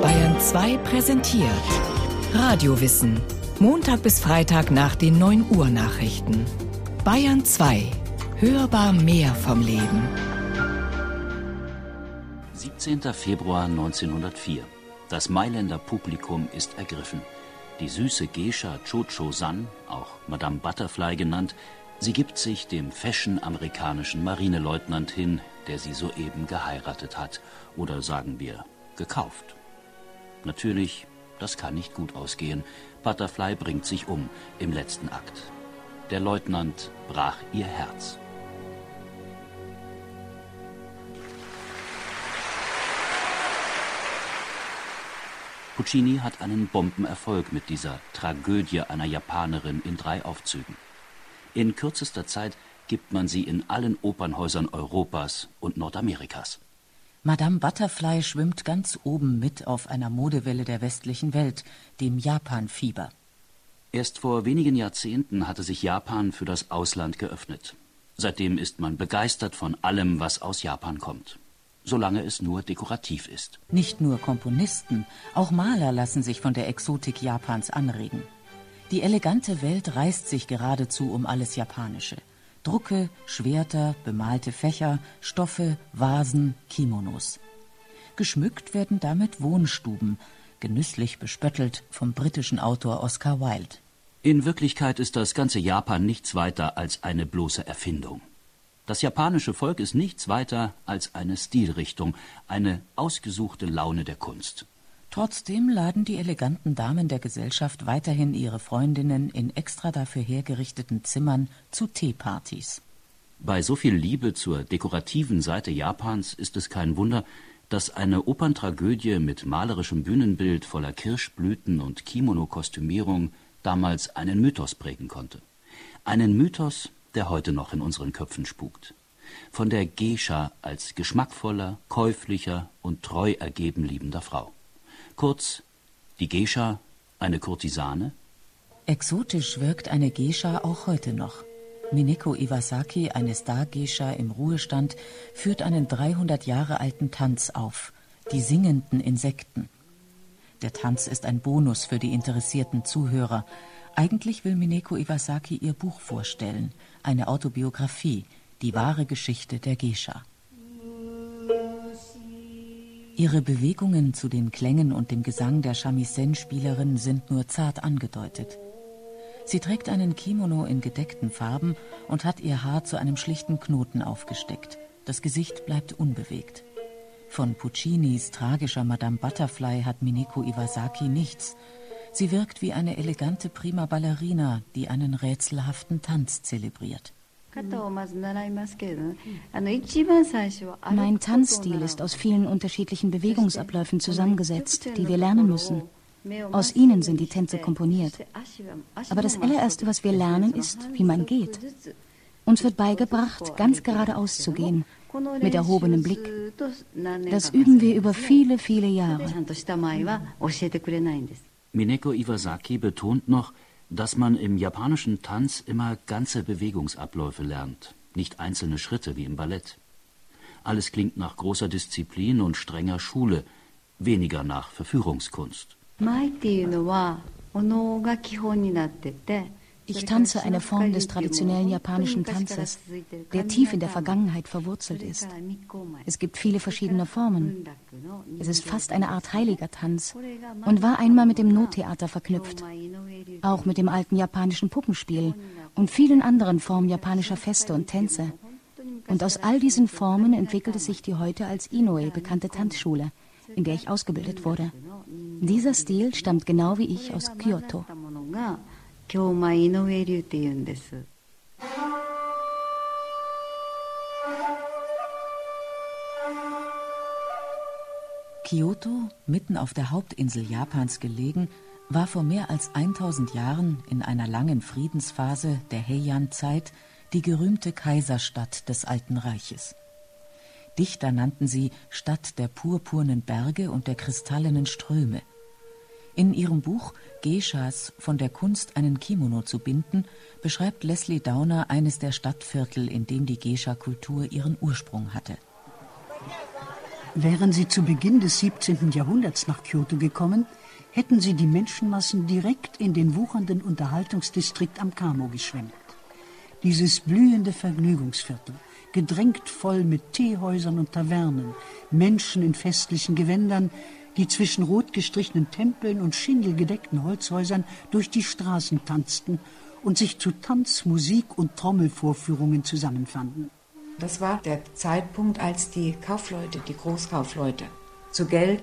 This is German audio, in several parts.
Bayern 2 präsentiert Radiowissen. Montag bis Freitag nach den 9 Uhr Nachrichten. Bayern 2. Hörbar mehr vom Leben. 17. Februar 1904. Das Mailänder Publikum ist ergriffen. Die süße Geisha Cho-Cho San, auch Madame Butterfly genannt, sie gibt sich dem fashion-amerikanischen Marineleutnant hin, der sie soeben geheiratet hat. Oder sagen wir, gekauft. Natürlich, das kann nicht gut ausgehen. Butterfly bringt sich um im letzten Akt. Der Leutnant brach ihr Herz. Puccini hat einen Bombenerfolg mit dieser Tragödie einer Japanerin in drei Aufzügen. In kürzester Zeit gibt man sie in allen Opernhäusern Europas und Nordamerikas. Madame Butterfly schwimmt ganz oben mit auf einer Modewelle der westlichen Welt, dem Japanfieber. Erst vor wenigen Jahrzehnten hatte sich Japan für das Ausland geöffnet. Seitdem ist man begeistert von allem, was aus Japan kommt solange es nur dekorativ ist. Nicht nur Komponisten, auch Maler lassen sich von der Exotik Japans anregen. Die elegante Welt reißt sich geradezu um alles Japanische. Drucke, Schwerter, bemalte Fächer, Stoffe, Vasen, Kimonos. Geschmückt werden damit Wohnstuben, genüsslich bespöttelt vom britischen Autor Oscar Wilde. In Wirklichkeit ist das ganze Japan nichts weiter als eine bloße Erfindung. Das japanische Volk ist nichts weiter als eine Stilrichtung, eine ausgesuchte Laune der Kunst. Trotzdem laden die eleganten Damen der Gesellschaft weiterhin ihre Freundinnen in extra dafür hergerichteten Zimmern zu Teepartys. Bei so viel Liebe zur dekorativen Seite Japans ist es kein Wunder, dass eine Operntragödie mit malerischem Bühnenbild voller Kirschblüten und Kimono-Kostümierung damals einen Mythos prägen konnte. Einen Mythos, der heute noch in unseren Köpfen spukt. Von der Gescha als geschmackvoller, käuflicher und treu ergeben liebender Frau. Kurz, die Gescha, eine Kurtisane? Exotisch wirkt eine Gescha auch heute noch. Mineko Iwasaki, eine Star-Gescha im Ruhestand, führt einen 300 Jahre alten Tanz auf, die singenden Insekten. Der Tanz ist ein Bonus für die interessierten Zuhörer. Eigentlich will Mineko Iwasaki ihr Buch vorstellen – eine Autobiografie, die wahre Geschichte der Gescha. Ihre Bewegungen zu den Klängen und dem Gesang der Shamisen-Spielerin sind nur zart angedeutet. Sie trägt einen Kimono in gedeckten Farben und hat ihr Haar zu einem schlichten Knoten aufgesteckt. Das Gesicht bleibt unbewegt. Von Puccinis tragischer Madame Butterfly hat Mineko Iwasaki nichts. Sie wirkt wie eine elegante Prima Ballerina, die einen rätselhaften Tanz zelebriert. Mein Tanzstil ist aus vielen unterschiedlichen Bewegungsabläufen zusammengesetzt, die wir lernen müssen. Aus ihnen sind die Tänze komponiert. Aber das allererste, was wir lernen, ist, wie man geht. Uns wird beigebracht, ganz geradeaus zu gehen, mit erhobenem Blick. Das üben wir über viele, viele Jahre. Mineko Iwasaki betont noch, dass man im japanischen Tanz immer ganze Bewegungsabläufe lernt, nicht einzelne Schritte wie im Ballett. Alles klingt nach großer Disziplin und strenger Schule, weniger nach Verführungskunst. Ich tanze eine Form des traditionellen japanischen Tanzes, der tief in der Vergangenheit verwurzelt ist. Es gibt viele verschiedene Formen. Es ist fast eine Art heiliger Tanz und war einmal mit dem Nottheater verknüpft, auch mit dem alten japanischen Puppenspiel und vielen anderen Formen japanischer Feste und Tänze. Und aus all diesen Formen entwickelte sich die heute als Inoue bekannte Tanzschule, in der ich ausgebildet wurde. Dieser Stil stammt genau wie ich aus Kyoto. 京間井上流って言うんです。Kyoto, mitten auf der Hauptinsel Japans gelegen, war vor mehr als 1000 Jahren in einer langen Friedensphase der Heian-Zeit die gerühmte Kaiserstadt des Alten Reiches. Dichter nannten sie Stadt der purpurnen Berge und der kristallenen Ströme. in ihrem Buch Geishas von der Kunst, einen Kimono zu binden, beschreibt Leslie Downer eines der Stadtviertel, in dem die Geisha-Kultur ihren Ursprung hatte. Wären sie zu Beginn des 17. Jahrhunderts nach Kyoto gekommen, hätten sie die Menschenmassen direkt in den wuchernden Unterhaltungsdistrikt am Kamo geschwemmt. Dieses blühende Vergnügungsviertel, gedrängt voll mit Teehäusern und Tavernen, Menschen in festlichen Gewändern, die zwischen rot gestrichenen Tempeln und schindelgedeckten Holzhäusern durch die Straßen tanzten und sich zu Tanz, Musik und Trommelvorführungen zusammenfanden. Das war der Zeitpunkt, als die Kaufleute, die Großkaufleute, zu Geld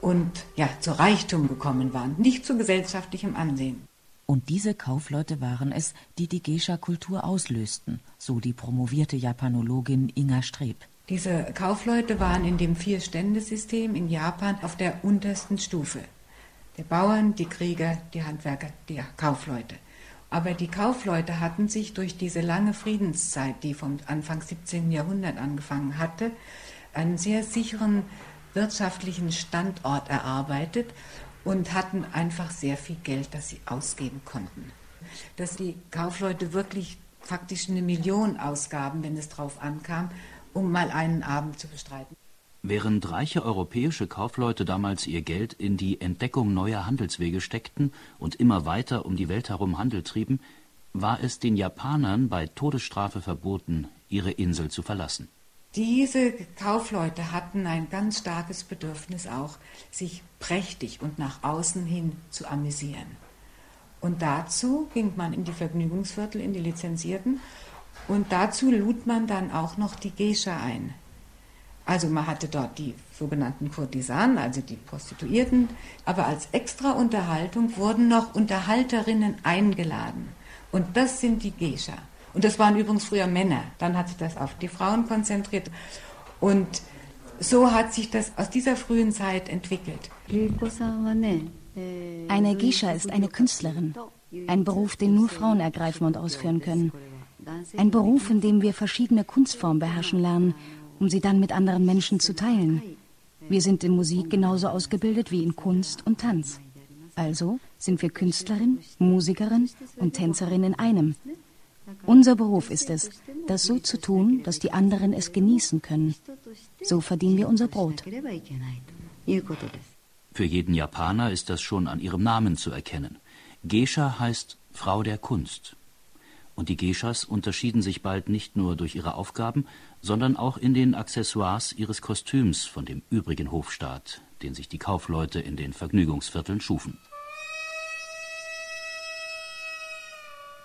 und ja, zu Reichtum gekommen waren, nicht zu gesellschaftlichem Ansehen. Und diese Kaufleute waren es, die die Geisha-Kultur auslösten, so die promovierte Japanologin Inga Streb. Diese Kaufleute waren in dem Vier-Stände-System in Japan auf der untersten Stufe. Die Bauern, die Krieger, die Handwerker, die Kaufleute. Aber die Kaufleute hatten sich durch diese lange Friedenszeit, die vom Anfang 17. Jahrhundert angefangen hatte, einen sehr sicheren wirtschaftlichen Standort erarbeitet und hatten einfach sehr viel Geld, das sie ausgeben konnten. Dass die Kaufleute wirklich faktisch eine Million ausgaben, wenn es drauf ankam, um mal einen Abend zu bestreiten. Während reiche europäische Kaufleute damals ihr Geld in die Entdeckung neuer Handelswege steckten und immer weiter um die Welt herum Handel trieben, war es den Japanern bei Todesstrafe verboten, ihre Insel zu verlassen. Diese Kaufleute hatten ein ganz starkes Bedürfnis auch, sich prächtig und nach außen hin zu amüsieren. Und dazu ging man in die Vergnügungsviertel, in die Lizenzierten und dazu lud man dann auch noch die Geisha ein. Also man hatte dort die sogenannten Kurtisanen, also die Prostituierten, aber als extra Unterhaltung wurden noch Unterhalterinnen eingeladen. Und das sind die Geisha. Und das waren übrigens früher Männer. Dann hat sich das auf die Frauen konzentriert. Und so hat sich das aus dieser frühen Zeit entwickelt. Eine Geisha ist eine Künstlerin. Ein Beruf, den nur Frauen ergreifen und ausführen können. Ein Beruf, in dem wir verschiedene Kunstformen beherrschen lernen, um sie dann mit anderen Menschen zu teilen. Wir sind in Musik genauso ausgebildet wie in Kunst und Tanz. Also sind wir Künstlerin, Musikerin und Tänzerin in einem. Unser Beruf ist es, das so zu tun, dass die anderen es genießen können. So verdienen wir unser Brot. Für jeden Japaner ist das schon an ihrem Namen zu erkennen. Geisha heißt Frau der Kunst und die Geschas unterschieden sich bald nicht nur durch ihre Aufgaben, sondern auch in den Accessoires ihres Kostüms von dem übrigen Hofstaat, den sich die Kaufleute in den Vergnügungsvierteln schufen.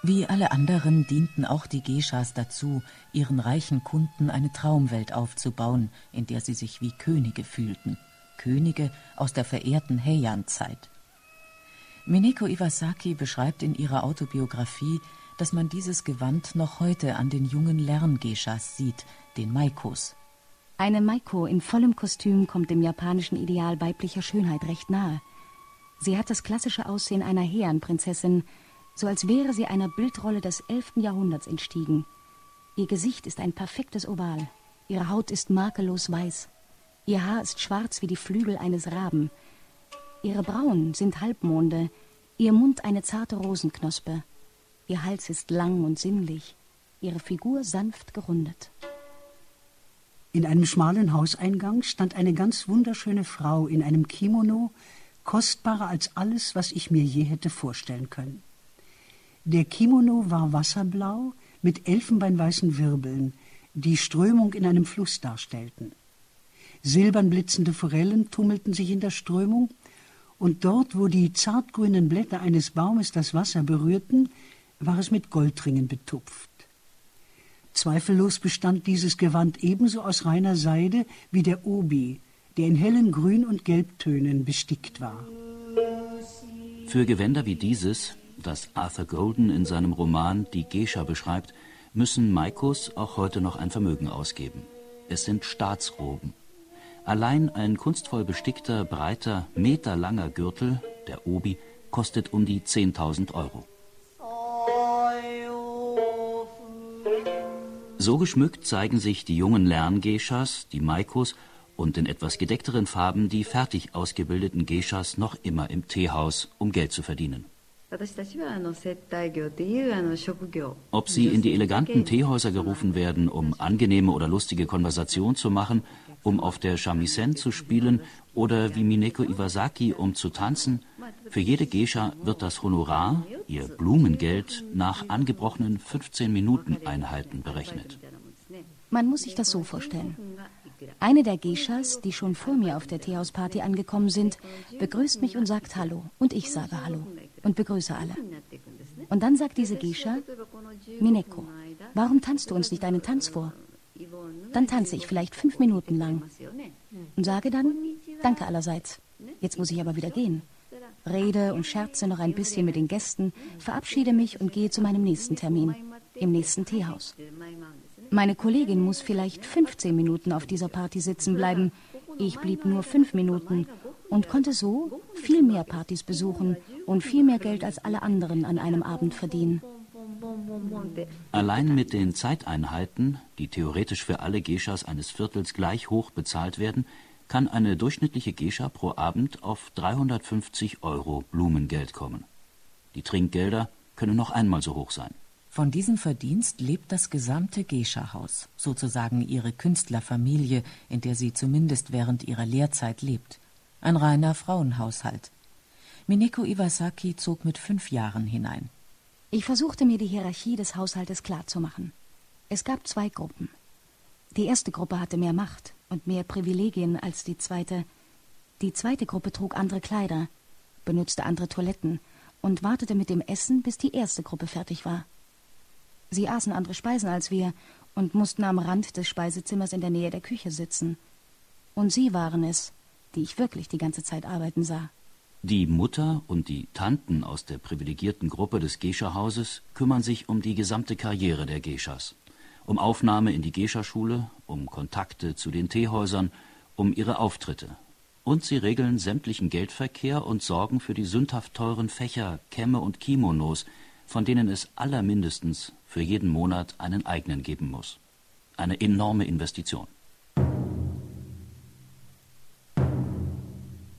Wie alle anderen dienten auch die Geschas dazu, ihren reichen Kunden eine Traumwelt aufzubauen, in der sie sich wie Könige fühlten. Könige aus der verehrten Heian-Zeit. Mineko Iwasaki beschreibt in ihrer Autobiografie dass man dieses Gewand noch heute an den jungen Lerngeschas sieht, den Maikos. Eine Maiko in vollem Kostüm kommt dem japanischen Ideal weiblicher Schönheit recht nahe. Sie hat das klassische Aussehen einer Heian-Prinzessin, so als wäre sie einer Bildrolle des 11. Jahrhunderts entstiegen. Ihr Gesicht ist ein perfektes Oval. Ihre Haut ist makellos weiß. Ihr Haar ist schwarz wie die Flügel eines Raben. Ihre Brauen sind Halbmonde, ihr Mund eine zarte Rosenknospe. Ihr Hals ist lang und sinnlich, ihre Figur sanft gerundet. In einem schmalen Hauseingang stand eine ganz wunderschöne Frau in einem Kimono, kostbarer als alles, was ich mir je hätte vorstellen können. Der Kimono war wasserblau mit elfenbeinweißen Wirbeln, die Strömung in einem Fluss darstellten. Silbern blitzende Forellen tummelten sich in der Strömung, und dort, wo die zartgrünen Blätter eines Baumes das Wasser berührten, war es mit Goldringen betupft. Zweifellos bestand dieses Gewand ebenso aus reiner Seide wie der Obi, der in hellen Grün- und Gelbtönen bestickt war. Für Gewänder wie dieses, das Arthur Golden in seinem Roman Die Gescha beschreibt, müssen Maikos auch heute noch ein Vermögen ausgeben. Es sind Staatsroben. Allein ein kunstvoll bestickter, breiter, meterlanger Gürtel, der Obi, kostet um die 10.000 Euro. So geschmückt zeigen sich die jungen Lerngeschas, die Maikos und in etwas gedeckteren Farben die fertig ausgebildeten Geschas noch immer im Teehaus, um Geld zu verdienen. Ob sie in die eleganten Teehäuser gerufen werden, um angenehme oder lustige Konversation zu machen, um auf der Shamisen zu spielen oder wie Mineko Iwasaki, um zu tanzen, für jede Geisha wird das Honorar, ihr Blumengeld, nach angebrochenen 15 Minuten Einheiten berechnet. Man muss sich das so vorstellen. Eine der Geishas, die schon vor mir auf der Teehausparty angekommen sind, begrüßt mich und sagt Hallo. Und ich sage Hallo und begrüße alle. Und dann sagt diese Geisha, Mineko, warum tanzt du uns nicht einen Tanz vor? Dann tanze ich vielleicht fünf Minuten lang und sage dann, danke allerseits. Jetzt muss ich aber wieder gehen. Rede und scherze noch ein bisschen mit den Gästen, verabschiede mich und gehe zu meinem nächsten Termin, im nächsten Teehaus. Meine Kollegin muss vielleicht 15 Minuten auf dieser Party sitzen bleiben. Ich blieb nur fünf Minuten und konnte so viel mehr Partys besuchen und viel mehr Geld als alle anderen an einem Abend verdienen. Allein mit den Zeiteinheiten, die theoretisch für alle Geschas eines Viertels gleich hoch bezahlt werden, kann eine durchschnittliche Gescha pro Abend auf 350 Euro Blumengeld kommen. Die Trinkgelder können noch einmal so hoch sein. Von diesem Verdienst lebt das gesamte Geisha-Haus, sozusagen ihre Künstlerfamilie, in der sie zumindest während ihrer Lehrzeit lebt. Ein reiner Frauenhaushalt. Mineko Iwasaki zog mit fünf Jahren hinein. Ich versuchte mir die Hierarchie des Haushaltes klarzumachen. Es gab zwei Gruppen. Die erste Gruppe hatte mehr Macht und mehr Privilegien als die zweite. Die zweite Gruppe trug andere Kleider, benutzte andere Toiletten und wartete mit dem Essen, bis die erste Gruppe fertig war. Sie aßen andere Speisen als wir und mussten am Rand des Speisezimmers in der Nähe der Küche sitzen. Und sie waren es, die ich wirklich die ganze Zeit arbeiten sah. Die Mutter und die Tanten aus der privilegierten Gruppe des Gescha-Hauses kümmern sich um die gesamte Karriere der Geschas. Um Aufnahme in die Gescha-Schule, um Kontakte zu den Teehäusern, um ihre Auftritte. Und sie regeln sämtlichen Geldverkehr und sorgen für die sündhaft teuren Fächer, Kämme und Kimonos, von denen es allermindestens für jeden Monat einen eigenen geben muss. Eine enorme Investition.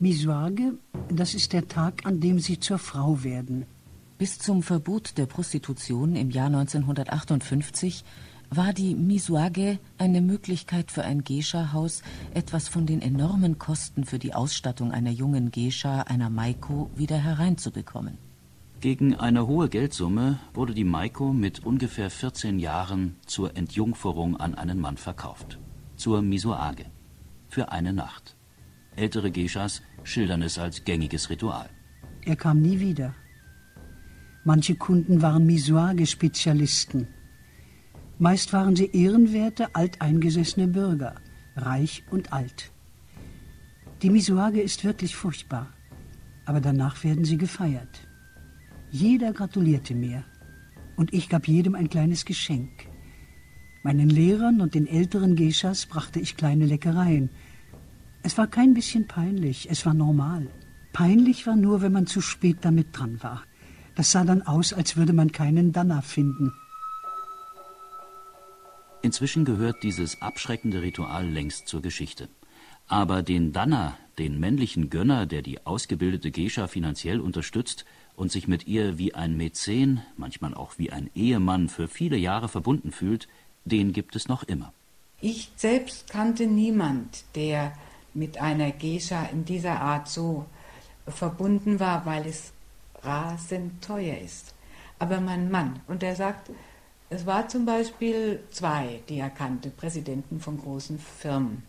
Misuage, das ist der Tag, an dem Sie zur Frau werden. Bis zum Verbot der Prostitution im Jahr 1958 war die Misuage eine Möglichkeit für ein Geisha-Haus, etwas von den enormen Kosten für die Ausstattung einer jungen Geisha, einer Maiko, wieder hereinzubekommen. Gegen eine hohe Geldsumme wurde die Maiko mit ungefähr 14 Jahren zur Entjungferung an einen Mann verkauft. Zur Misuage. Für eine Nacht. Ältere Geishas schildern es als gängiges Ritual. Er kam nie wieder. Manche Kunden waren Misuage-Spezialisten. Meist waren sie ehrenwerte, alteingesessene Bürger, reich und alt. Die Misuage ist wirklich furchtbar, aber danach werden sie gefeiert. Jeder gratulierte mir und ich gab jedem ein kleines Geschenk. Meinen Lehrern und den älteren Geschas brachte ich kleine Leckereien. Es war kein bisschen peinlich, es war normal. Peinlich war nur, wenn man zu spät damit dran war. Das sah dann aus, als würde man keinen Danner finden. Inzwischen gehört dieses abschreckende Ritual längst zur Geschichte. Aber den Danner, den männlichen Gönner, der die ausgebildete Gescha finanziell unterstützt, und sich mit ihr wie ein Mäzen, manchmal auch wie ein Ehemann für viele Jahre verbunden fühlt, den gibt es noch immer. Ich selbst kannte niemand, der mit einer Gescha in dieser Art so verbunden war, weil es rasend teuer ist. Aber mein Mann, und er sagt, es war zum Beispiel zwei, die er kannte, Präsidenten von großen Firmen.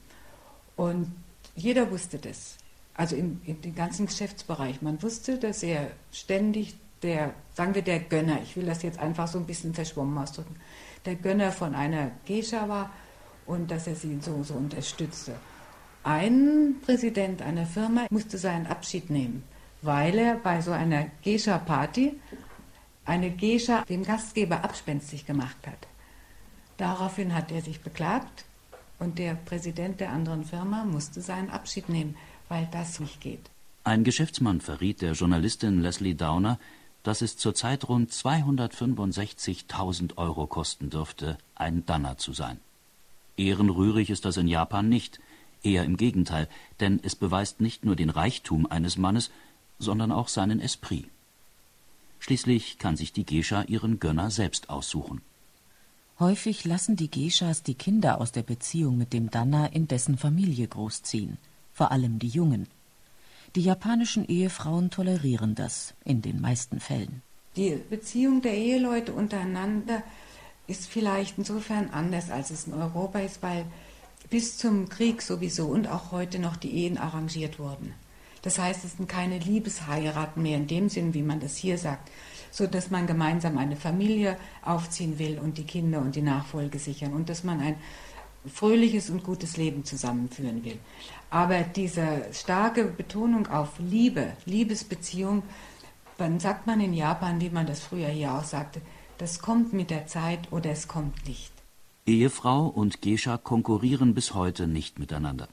Und jeder wusste das also im, dem ganzen Geschäftsbereich. Man wusste, dass er ständig der, sagen wir der Gönner, ich will das jetzt einfach so ein bisschen verschwommen ausdrücken, der Gönner von einer Gescha war und dass er sie so, so unterstützte. Ein Präsident einer Firma musste seinen Abschied nehmen, weil er bei so einer Gescha-Party eine Gescha dem Gastgeber abspenstig gemacht hat. Daraufhin hat er sich beklagt und der Präsident der anderen Firma musste seinen Abschied nehmen weil das nicht geht. Ein Geschäftsmann verriet der Journalistin Leslie Downer, dass es zurzeit rund 265.000 Euro kosten dürfte, ein Danner zu sein. Ehrenrührig ist das in Japan nicht, eher im Gegenteil, denn es beweist nicht nur den Reichtum eines Mannes, sondern auch seinen Esprit. Schließlich kann sich die Gescha ihren Gönner selbst aussuchen. Häufig lassen die Geschas die Kinder aus der Beziehung mit dem Danna in dessen Familie großziehen, vor allem die Jungen. Die japanischen Ehefrauen tolerieren das in den meisten Fällen. Die Beziehung der Eheleute untereinander ist vielleicht insofern anders, als es in Europa ist, weil bis zum Krieg sowieso und auch heute noch die Ehen arrangiert wurden. Das heißt, es sind keine Liebesheiraten mehr in dem Sinn, wie man das hier sagt, so dass man gemeinsam eine Familie aufziehen will und die Kinder und die Nachfolge sichern und dass man ein fröhliches und gutes Leben zusammenführen will. Aber diese starke Betonung auf Liebe, Liebesbeziehung, dann sagt man in Japan, wie man das früher hier auch sagte, das kommt mit der Zeit oder es kommt nicht. Ehefrau und Gescha konkurrieren bis heute nicht miteinander.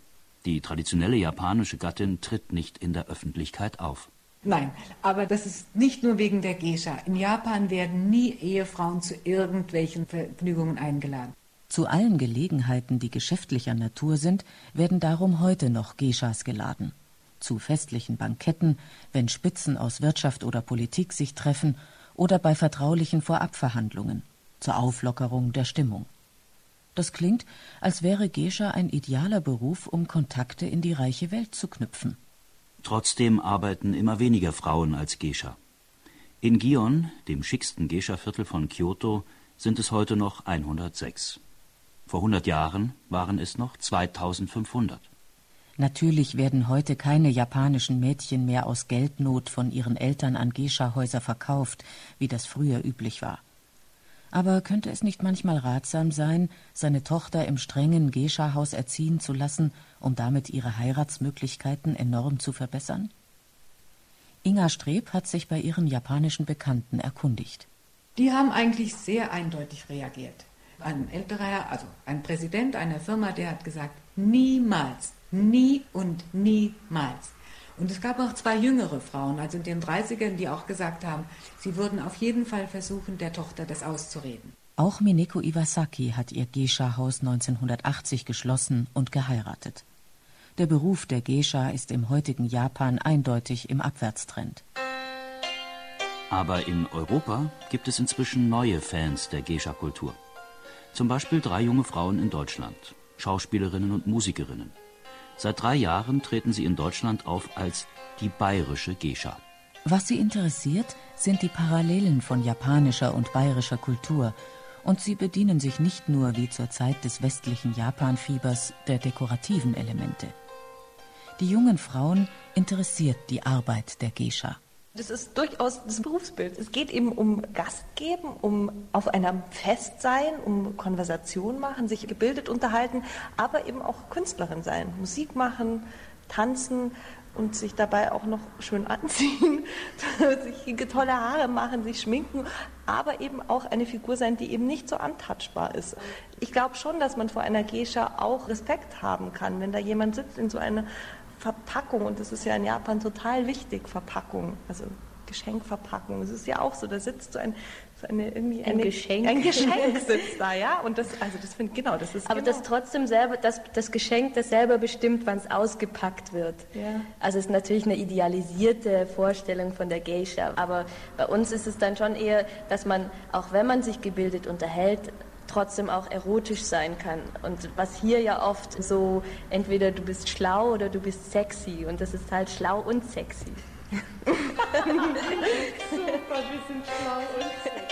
Die traditionelle japanische Gattin tritt nicht in der Öffentlichkeit auf. Nein, aber das ist nicht nur wegen der Gescha. In Japan werden nie Ehefrauen zu irgendwelchen Vergnügungen eingeladen. Zu allen Gelegenheiten, die geschäftlicher Natur sind, werden darum heute noch Geschas geladen. Zu festlichen Banketten, wenn Spitzen aus Wirtschaft oder Politik sich treffen oder bei vertraulichen Vorabverhandlungen zur Auflockerung der Stimmung. Das klingt, als wäre Gescha ein idealer Beruf, um Kontakte in die reiche Welt zu knüpfen. Trotzdem arbeiten immer weniger Frauen als Gescha. In Gion, dem schicksten Gescha-Viertel von Kyoto, sind es heute noch 106. Vor 100 Jahren waren es noch 2500. Natürlich werden heute keine japanischen Mädchen mehr aus Geldnot von ihren Eltern an Gescha-Häuser verkauft, wie das früher üblich war. Aber könnte es nicht manchmal ratsam sein, seine Tochter im strengen Gescha-Haus erziehen zu lassen, um damit ihre Heiratsmöglichkeiten enorm zu verbessern? Inga Streb hat sich bei ihren japanischen Bekannten erkundigt. Die haben eigentlich sehr eindeutig reagiert. Ein älterer Herr, also ein Präsident einer Firma, der hat gesagt, niemals, nie und niemals und es gab auch zwei jüngere Frauen, also in den 30ern, die auch gesagt haben, sie würden auf jeden Fall versuchen, der Tochter das auszureden. Auch Mineko Iwasaki hat ihr Geisha-Haus 1980 geschlossen und geheiratet. Der Beruf der Geisha ist im heutigen Japan eindeutig im Abwärtstrend. Aber in Europa gibt es inzwischen neue Fans der Geisha-Kultur. Zum Beispiel drei junge Frauen in Deutschland, Schauspielerinnen und Musikerinnen. Seit drei Jahren treten sie in Deutschland auf als die bayerische Gescha. Was sie interessiert, sind die Parallelen von japanischer und bayerischer Kultur. Und sie bedienen sich nicht nur wie zur Zeit des westlichen Japanfiebers der dekorativen Elemente. Die jungen Frauen interessiert die Arbeit der Gescha. Das ist durchaus das Berufsbild. Es geht eben um Gast geben, um auf einem Fest sein, um Konversation machen, sich gebildet unterhalten, aber eben auch Künstlerin sein, Musik machen, tanzen und sich dabei auch noch schön anziehen, sich tolle Haare machen, sich schminken, aber eben auch eine Figur sein, die eben nicht so antouchbar ist. Ich glaube schon, dass man vor einer Geisha auch Respekt haben kann, wenn da jemand sitzt in so einer Verpackung, und das ist ja in Japan total wichtig, Verpackung, also Geschenkverpackung. Es ist ja auch so, da sitzt so ein, so eine, irgendwie ein eine, Geschenk. Ein Geschenk sitzt da, ja. Und das, also das finde genau, das ist. Aber genau. das trotzdem selber, das, das Geschenk, das selber bestimmt, wann es ausgepackt wird. Ja. Also es ist natürlich eine idealisierte Vorstellung von der Geisha. Aber bei uns ist es dann schon eher, dass man, auch wenn man sich gebildet unterhält, trotzdem auch erotisch sein kann. Und was hier ja oft so, entweder du bist schlau oder du bist sexy. Und das ist halt schlau und sexy. Super, wir sind schlau und sexy.